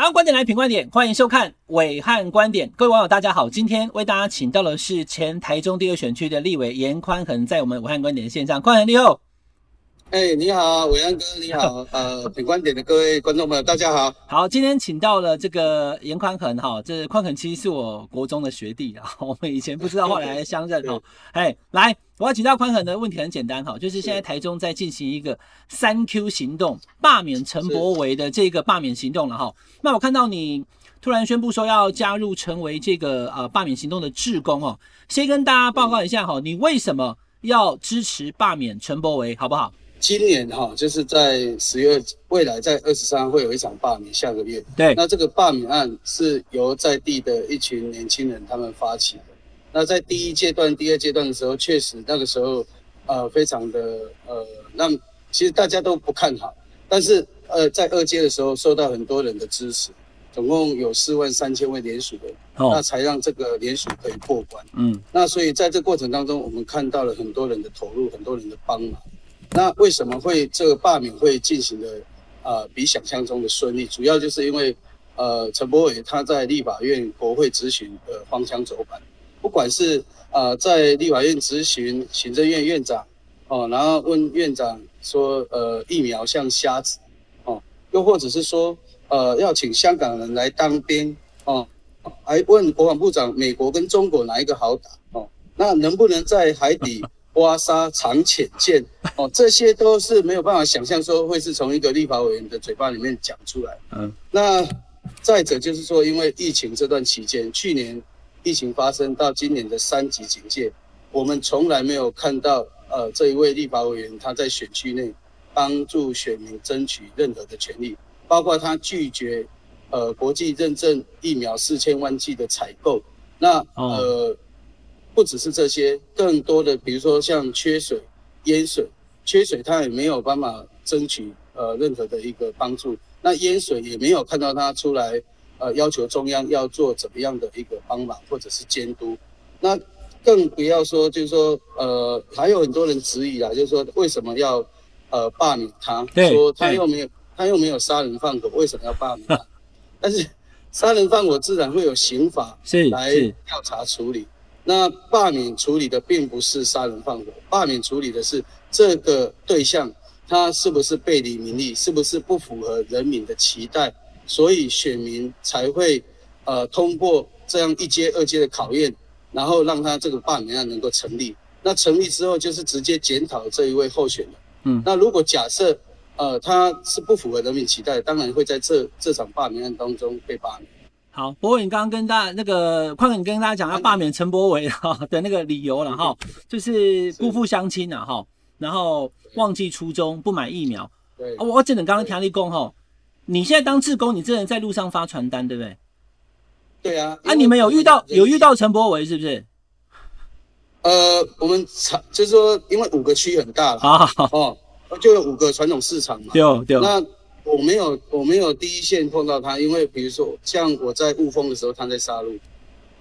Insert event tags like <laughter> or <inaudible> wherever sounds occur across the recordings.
想要观点来品观点，欢迎收看伟汉观点。各位网友，大家好，今天为大家请到的是前台中第二选区的立委严宽恒，在我们伟汉观点的线上，宽恒你好。哎、欸，你好，伟安哥，你好，呃，品观点的各位观众朋友，大家好。好，今天请到了这个严宽恒哈，这宽恒其实是我国中的学弟啊，我们以前不知道，后来相认哦。<laughs> 哎，来，我要请教宽恒的问题很简单哈，就是现在台中在进行一个三 Q 行动，罢免陈柏维的这个罢免行动了哈。那我看到你突然宣布说要加入成为这个呃罢免行动的志工哦，先跟大家报告一下哈，你为什么要支持罢免陈柏维，好不好？今年哈，就是在十月，未来在二十三号会有一场罢免，下个月。对，那这个罢免案是由在地的一群年轻人他们发起的。那在第一阶段、第二阶段的时候，确实那个时候，呃，非常的呃，让其实大家都不看好。但是呃，在二阶的时候，受到很多人的支持，总共有四万三千位联署人，哦，那才让这个联署可以过关。嗯，那所以在这过程当中，我们看到了很多人的投入，很多人的帮忙。那为什么会这个罢免会进行的呃比想象中的顺利？主要就是因为呃陈柏伟他在立法院国会质询的方向走板，不管是呃在立法院咨询行政院院长哦，然后问院长说呃疫苗像瞎子哦，又或者是说呃要请香港人来当兵哦，还问国防部长美国跟中国哪一个好打哦？那能不能在海底？挖沙藏潜舰哦，这些都是没有办法想象说会是从一个立法委员的嘴巴里面讲出来。嗯，那再者就是说，因为疫情这段期间，去年疫情发生到今年的三级警戒，我们从来没有看到呃这一位立法委员他在选区内帮助选民争取任何的权利，包括他拒绝呃国际认证疫苗四千万剂的采购，那呃。不只是这些，更多的，比如说像缺水、淹水，缺水他也没有办法争取呃任何的一个帮助，那淹水也没有看到他出来呃要求中央要做怎么样的一个帮忙或者是监督，那更不要说就是说呃还有很多人质疑啊，就是说为什么要呃罢免他，说他又没有他又没有杀人放火，为什么要罢免他？<laughs> 但是杀人放火自然会有刑法来调查处理。那罢免处理的并不是杀人放火，罢免处理的是这个对象他是不是背离民意，是不是不符合人民的期待，所以选民才会呃通过这样一阶二阶的考验，然后让他这个罢免案能够成立。那成立之后就是直接检讨这一位候选人。嗯，那如果假设呃他是不符合人民期待，当然会在这这场罢免案当中被罢免。好，博伟，你刚刚跟大家那个宽恒，你跟大家讲要罢免陈柏惟 <laughs> 哈的那个理由了哈，就是辜负乡亲了哈，然后忘记初衷，不买疫苗。对，我只能刚刚听你讲哈，你现在当志工，你真的在路上发传单，对不对？对啊。啊，你们有遇到有遇到陈柏惟是不是？呃，我们场就是说，因为五个区很大了啊，哦，就有五个传统市场嘛。对对。那我没有，我没有第一线碰到他，因为比如说像我在雾峰的时候，他在沙鹿，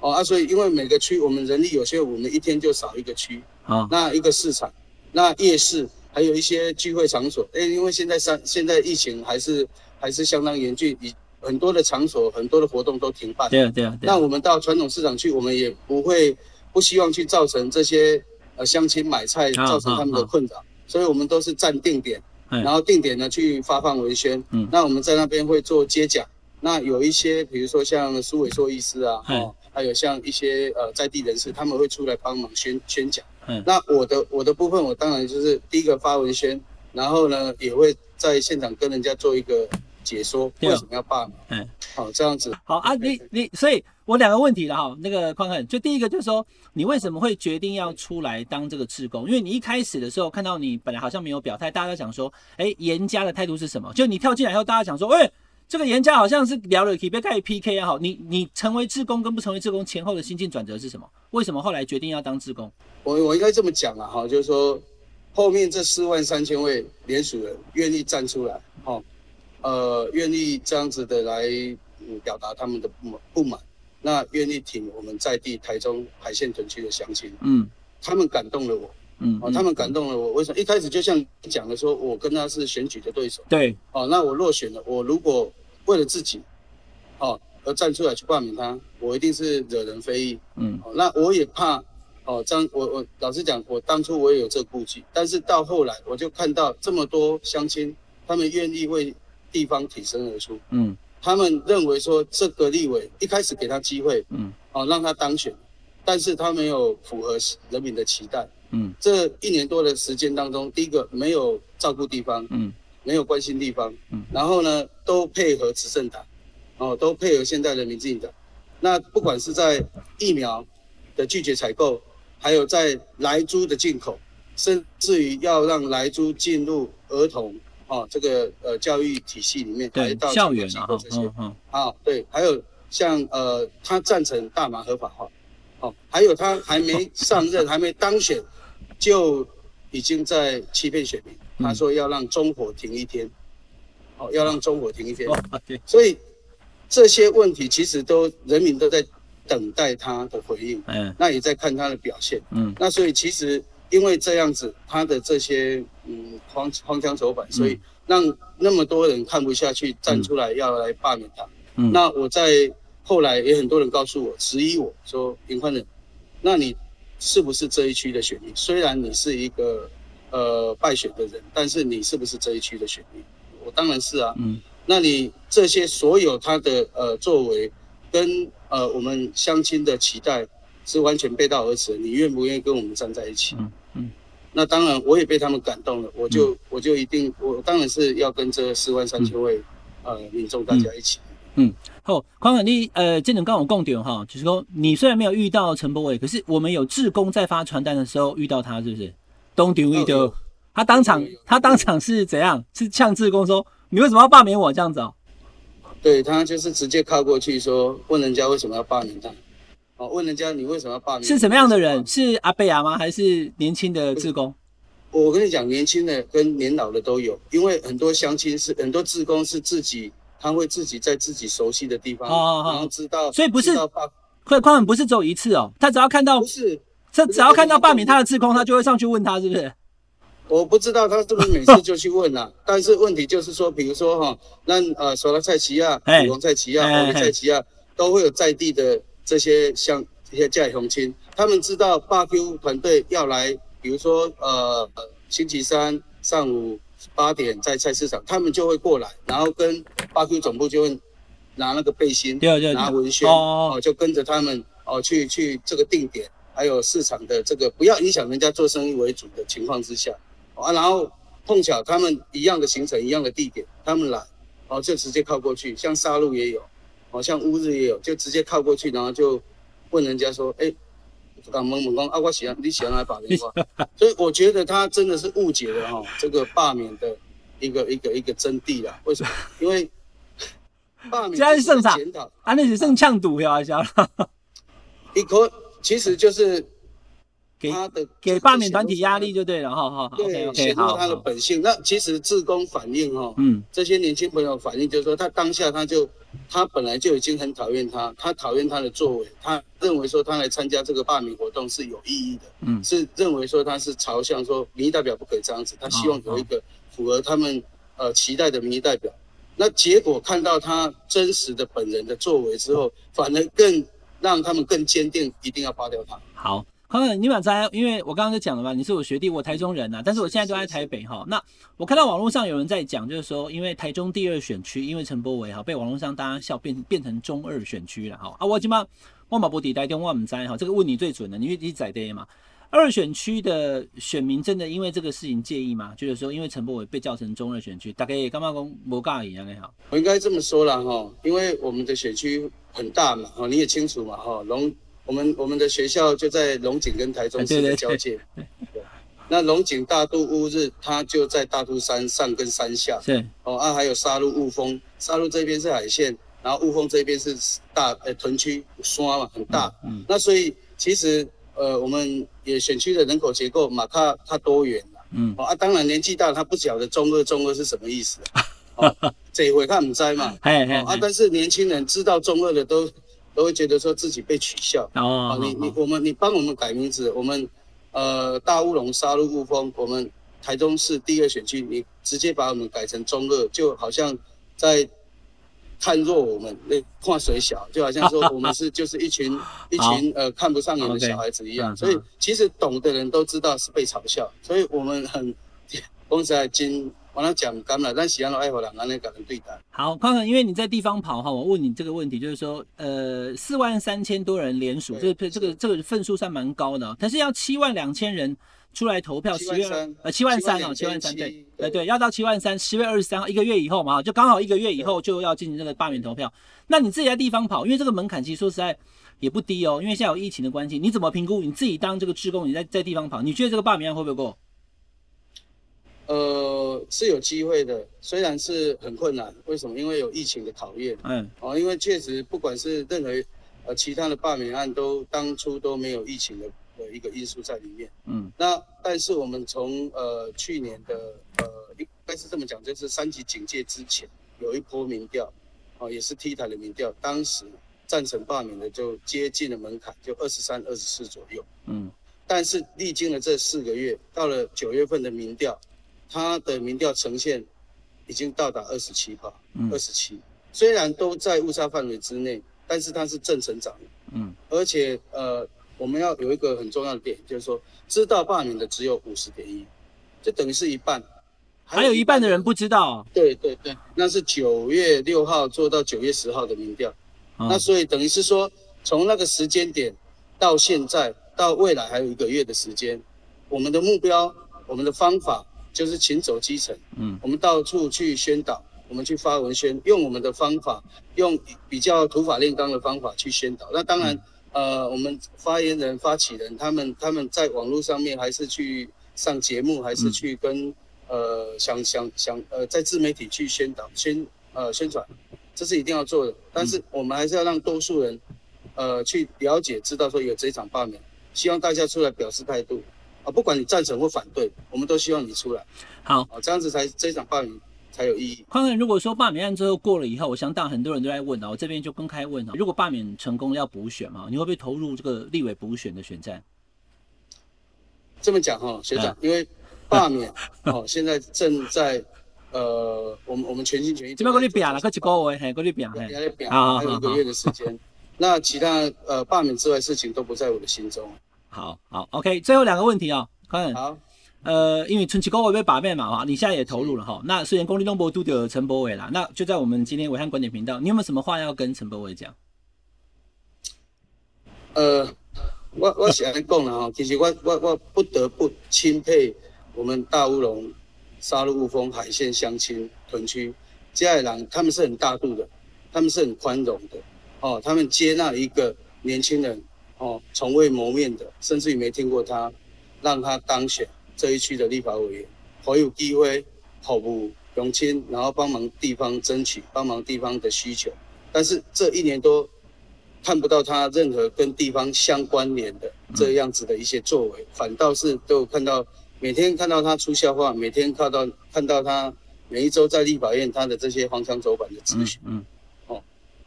哦啊，所以因为每个区我们人力有限，我们一天就少一个区啊，那一个市场，那夜市，还有一些聚会场所，哎，因为现在三现在疫情还是还是相当严峻，以很多的场所很多的活动都停办，对啊对啊，那我们到传统市场去，我们也不会不希望去造成这些呃乡亲买菜造成他们的困扰，所以我们都是站定点。然后定点呢去发放文宣，嗯，那我们在那边会做接讲，那有一些比如说像苏伟硕医师啊，哦，还有像一些呃在地人士，他们会出来帮忙宣宣讲，嗯，那我的我的部分，我当然就是第一个发文宣，然后呢也会在现场跟人家做一个解说，为什么要罢免，嗯，好这样子，好啊，你你所以。我两个问题了哈，那个宽恒，就第一个就是说，你为什么会决定要出来当这个志工？因为你一开始的时候看到你本来好像没有表态，大家都想说，哎，严家的态度是什么？就你跳进来以后，大家想说，哎，这个严家好像是聊了，可以别开始 PK 啊，好，你你成为志工跟不成为志工前后的心境转折是什么？为什么后来决定要当志工？我我应该这么讲啊，哈，就是说后面这四万三千位联署人愿意站出来，哈，呃，愿意这样子的来嗯表达他们的不满不满。那愿意挺我们在地台中海线屯区的乡亲，嗯，他们感动了我，嗯，哦，他们感动了我。为什么？一开始就像讲的说，我跟他是选举的对手，对，哦，那我落选了，我如果为了自己，哦而站出来去罢免他，我一定是惹人非议。嗯，哦，那我也怕哦，这样我我老实讲，我当初我也有这个顾忌，但是到后来我就看到这么多乡亲，他们愿意为地方挺身而出。嗯，他们认为说这个立委一开始给他机会，嗯，哦让他当选，但是他没有符合人民的期待。嗯，这一年多的时间当中，第一个没有照顾地方，嗯，没有关心地方，嗯，然后呢，都配合执政党，哦，都配合现在人民进党。那不管是在疫苗的拒绝采购，还有在莱猪的进口，甚至于要让莱猪进入儿童哦这个呃教育体系里面，对，到校园啊，这些，啊，对，还有像呃，他赞成大麻合法化，哦，还有他还没上任，还没当选。就已经在欺骗选民，他说要让中火停一天，哦，要让中火停一天，所以这些问题其实都人民都在等待他的回应，嗯，那也在看他的表现，嗯，那所以其实因为这样子，他的这些嗯荒荒腔走板，所以让那么多人看不下去，站出来要来罢免他，嗯，那我在后来也很多人告诉我，质疑我说林宽仁，那你。是不是这一区的选民？虽然你是一个呃败选的人，但是你是不是这一区的选民？我当然是啊。嗯，那你这些所有他的呃作为，跟呃我们乡亲的期待是完全背道而驰。你愿不愿意跟我们站在一起？嗯嗯。那当然，我也被他们感动了。我就、嗯、我就一定，我当然是要跟这四万三千位、嗯、呃民众大家一起。嗯，好，宽恒你呃，这种刚我共点哈，就是说你虽然没有遇到陈柏伟，可是我们有志工在发传单的时候遇到他，是不是？东丢一丢，他当场他当场是怎样？是呛志工说你为什么要罢免我这样子哦？对，他就是直接靠过去说，问人家为什么要罢免他？哦，问人家你为什么要罢免？是什么样的人？是阿贝亚吗？还是年轻的志工？我跟你讲，年轻的跟年老的都有，因为很多相亲是很多志工是自己。他会自己在自己熟悉的地方，哦、然后知道，所以不是，会宽很不是只有一次哦，他只要看到，不是，他只要看到罢免他的志工，他就会上去问他，是不是？我不知道他是不是每次就去问了，<laughs> 但是问题就是说，比如说哈，那呃，索拉塞奇亚、古龙塞奇亚、塞奇亚，都会有在地的这些像这些家里乡亲，他们知道罢 Q 团队要来，比如说呃，星期三上午。八点在菜市场，他们就会过来，然后跟八 Q 总部就会拿那个背心，对对对拿文宣哦，哦，就跟着他们哦去去这个定点，还有市场的这个不要影响人家做生意为主的情况之下啊，然后碰巧他们一样的行程一样的地点，他们来哦就直接靠过去，像沙鹿也有，哦像乌日也有，就直接靠过去，然后就问人家说，哎。欸，敢蒙蒙光啊，我喜欢你喜欢来把电话，<laughs> 所以我觉得他真的是误解了哈这个罢免的一个一个一个真谛了。为什么？因为罢免 <laughs> 是检讨啊，那是剩呛赌呀，晓得？<laughs> 一可其实就是。给他的给罢免团体压力就对了，哈哈。对，显露他的本性。那其实志工反应哈，嗯，这些年轻朋友反应就是说，他当下他就他本来就已经很讨厌他，他讨厌他的作为，他认为说他来参加这个罢免活动是有意义的，嗯，是认为说他是朝向说民意代表不可以这样子，他希望有一个符合他们呃期待的民意代表。那结果看到他真实的本人的作为之后，反而更让他们更坚定，一定要罢掉他。好。宽恒，你满在，因为我刚刚就讲了嘛，你是我学弟，我台中人呐、啊，但是我现在都在台北哈。那我看到网络上有人在讲，就是说，因为台中第二选区，因为陈柏伟哈被网络上大家笑变变成中二选区了哈。啊，我今嘛万马不抵台中万唔在哈，这个问你最准的，你你在的嘛？二选区的选民真的因为这个事情介意吗？就是说，因为陈柏伟被叫成中二选区，大概干嘛讲无尬一样的哈？我应该这么说了哈，因为我们的选区很大嘛，哈，你也清楚嘛，哈，龙。我们我们的学校就在龙井跟台中市的交界，对，那龙井大肚乌日，它就在大肚山上跟山下，对，哦啊，还有沙鹿雾峰，沙鹿这边是海线，然后雾峰这边是大呃屯区山嘛，很大，嗯，那所以其实呃我们也选区的人口结构嘛，它它多元了，嗯，啊，当然年纪大他不晓得中二中二是什么意思，哦，<laughs> 这一回他们在嘛，嘿嘿，啊，但是年轻人知道中二的都。都会觉得说自己被取笑哦，你你我们你帮我们改名字，我们呃大乌龙沙鹿雾峰，我们台中市第二选区，你直接把我们改成中二，就好像在看弱我们，那看谁小，就好像说我们是就是一群 <laughs> 一群呃看不上眼的小孩子一样。所以其实懂的人都知道是被嘲笑，所以我们很公司还经。我那讲干了，但喜欢的爱好人，安尼个人对待。好，康康，因为你在地方跑哈，我问你这个问题，就是说，呃，四万三千多人联署，这个这个这个份数算蛮高的，但是要七万两千人出来投票，十月呃七万三哦，七万三对，呃对，要到七万三，十月二十三号一个月以后嘛，就刚好一个月以后就要进行这个罢免投票。那你自己在地方跑，因为这个门槛其实说实在也不低哦，因为现在有疫情的关系，你怎么评估你自己当这个志工，你在在地方跑，你觉得这个罢免案会不会过？呃，是有机会的，虽然是很困难。为什么？因为有疫情的考验。嗯，哦，因为确实不管是任何呃其他的罢免案，都当初都没有疫情的的一个因素在里面。嗯，那但是我们从呃去年的呃应该是这么讲，就是三级警戒之前有一波民调，哦，也是 T 台的民调，当时赞成罢免的就接近了门槛，就二十三、二十四左右。嗯，但是历经了这四个月，到了九月份的民调。他的民调呈现已经到达二十七趴，二十七，虽然都在误差范围之内，但是它是正成长。的，嗯，而且呃，我们要有一个很重要的点，就是说知道罢免的只有五十点一，就等于是一半，还有一半的人不知道。对对对，那是九月六号做到九月十号的民调，哦，那所以等于是说从那个时间点到现在到未来还有一个月的时间，我们的目标，我们的方法。就是勤走基层，嗯，我们到处去宣导，我们去发文宣，用我们的方法，用比较土法炼钢的方法去宣导。那当然，嗯、呃，我们发言人、发起人，他们他们在网络上面还是去上节目，还是去跟、嗯、呃想想想呃在自媒体去宣导宣呃宣传，这是一定要做的。但是我们还是要让多数人呃去了解、知道说有这场罢免，希望大家出来表示态度。不管你赞成或反对，我们都希望你出来。好，这样子才这场罢免才有意义。宽恒，如果说罢免案最后过了以后，我相当很多人都在问啊，我这边就公开问啊，如果罢免成功要补选嘛，你会不会投入这个立委补选的选战？这么讲哈，学长，因为罢免哦，现在正在呃，我们我们全心全意。这边过去表了，快去过位，嘿，过去表，嘿，还有一个月的时间。那其他呃罢免之外的事情都不在我的心中。好好，OK，最后两个问题哦，宽恒。好，呃，因为春期公会被罢免嘛，哈，你现在也投入了哈。那虽然公立东博都有陈柏伟啦，那就在我们今天暐瀚观点频道，你有没有什么话要跟陈柏伟讲？呃，我我想讲了哈，其实我我我不得不钦佩我们大乌龙、沙鹿、雾峰、海线乡亲屯区接下来他们是很大度的，他们是很宽容的，哦，他们接纳一个年轻人。哦，从未谋面的，甚至于没听过他，让他当选这一区的立法委员，好有机会服务乡亲，然后帮忙地方争取，帮忙地方的需求。但是这一年多看不到他任何跟地方相关联的这样子的一些作为，反倒是都有看到每天看到他出笑话，每天看到看到他每一周在立法院他的这些荒腔走板的咨询。嗯。嗯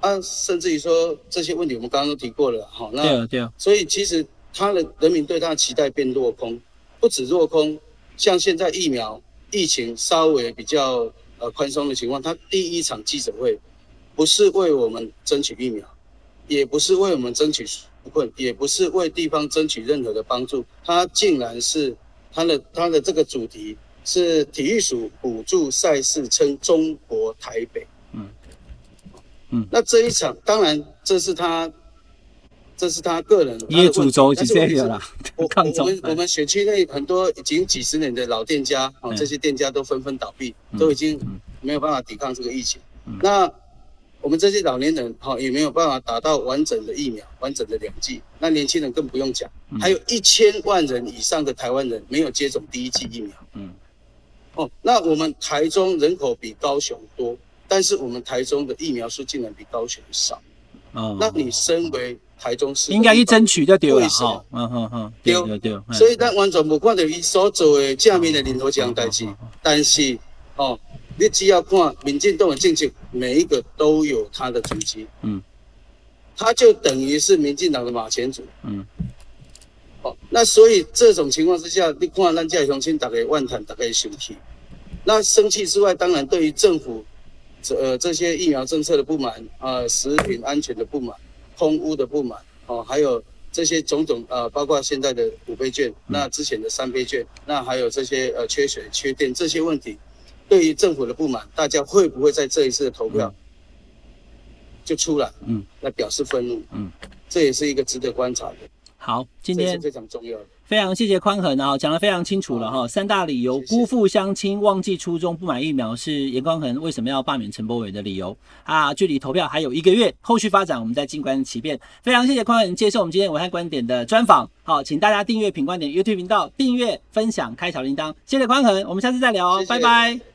啊，甚至于说这些问题，我们刚刚都提过了，好，那对啊，对啊，所以其实他的人民对他的期待变落空，不止落空，像现在疫苗疫情稍微比较呃宽松的情况，他第一场记者会不是为我们争取疫苗，也不是为我们争取纾困，也不是为地方争取任何的帮助，他竟然是他的他的这个主题是体育署补助赛事称中国台北。嗯，那这一场当然这是他，这是他个人业主轴是这样啦。<laughs> 我我们我们选区内很多已经几十年的老店家啊，这些店家都纷纷倒闭，都已经没有办法抵抗这个疫情。那我们这些老年人哈也没有办法打到完整的疫苗，完整的两剂。那年轻人更不用讲，还有一千万人以上的台湾人没有接种第一剂疫苗。嗯，哦，那我们台中人口比高雄多。但是我们台中的疫苗数竟然比高雄少，哦，那你身为台中市应该去争取就对了，为什么？嗯嗯嗯，对对对，所以咱完全不看到伊所做的正面的领头这代志，但是哦，你只要看民进党的政策，每一个都有他的足迹，嗯，他就等于是民进党的马前卒，嗯，哦，那所以这种情况之下，你看咱这乡亲大概万谈大概生气，那生气之外，当然对于政府。这呃这些疫苗政策的不满啊、呃，食品安全的不满，空屋的不满哦，还有这些种种呃，包括现在的五倍券，那之前的三倍券，那还有这些呃缺水、缺电这些问题，对于政府的不满，大家会不会在这一次的投票就出来，嗯，来表示愤怒，嗯，这也是一个值得观察的。好，今天是非常重要的。非常谢谢宽恒啊，讲得非常清楚了哈。三大理由：辜负相亲、忘记初衷、不买疫苗，是严宽恒为什么要罢免陈柏伟的理由啊。距离投票还有一个月，后续发展我们再静观其变。非常谢谢宽恒接受我们今天武汉观点的专访。好，请大家订阅品观点 YouTube 频道，订阅、分享、开小铃铛。谢谢宽恒，我们下次再聊哦，谢谢拜拜。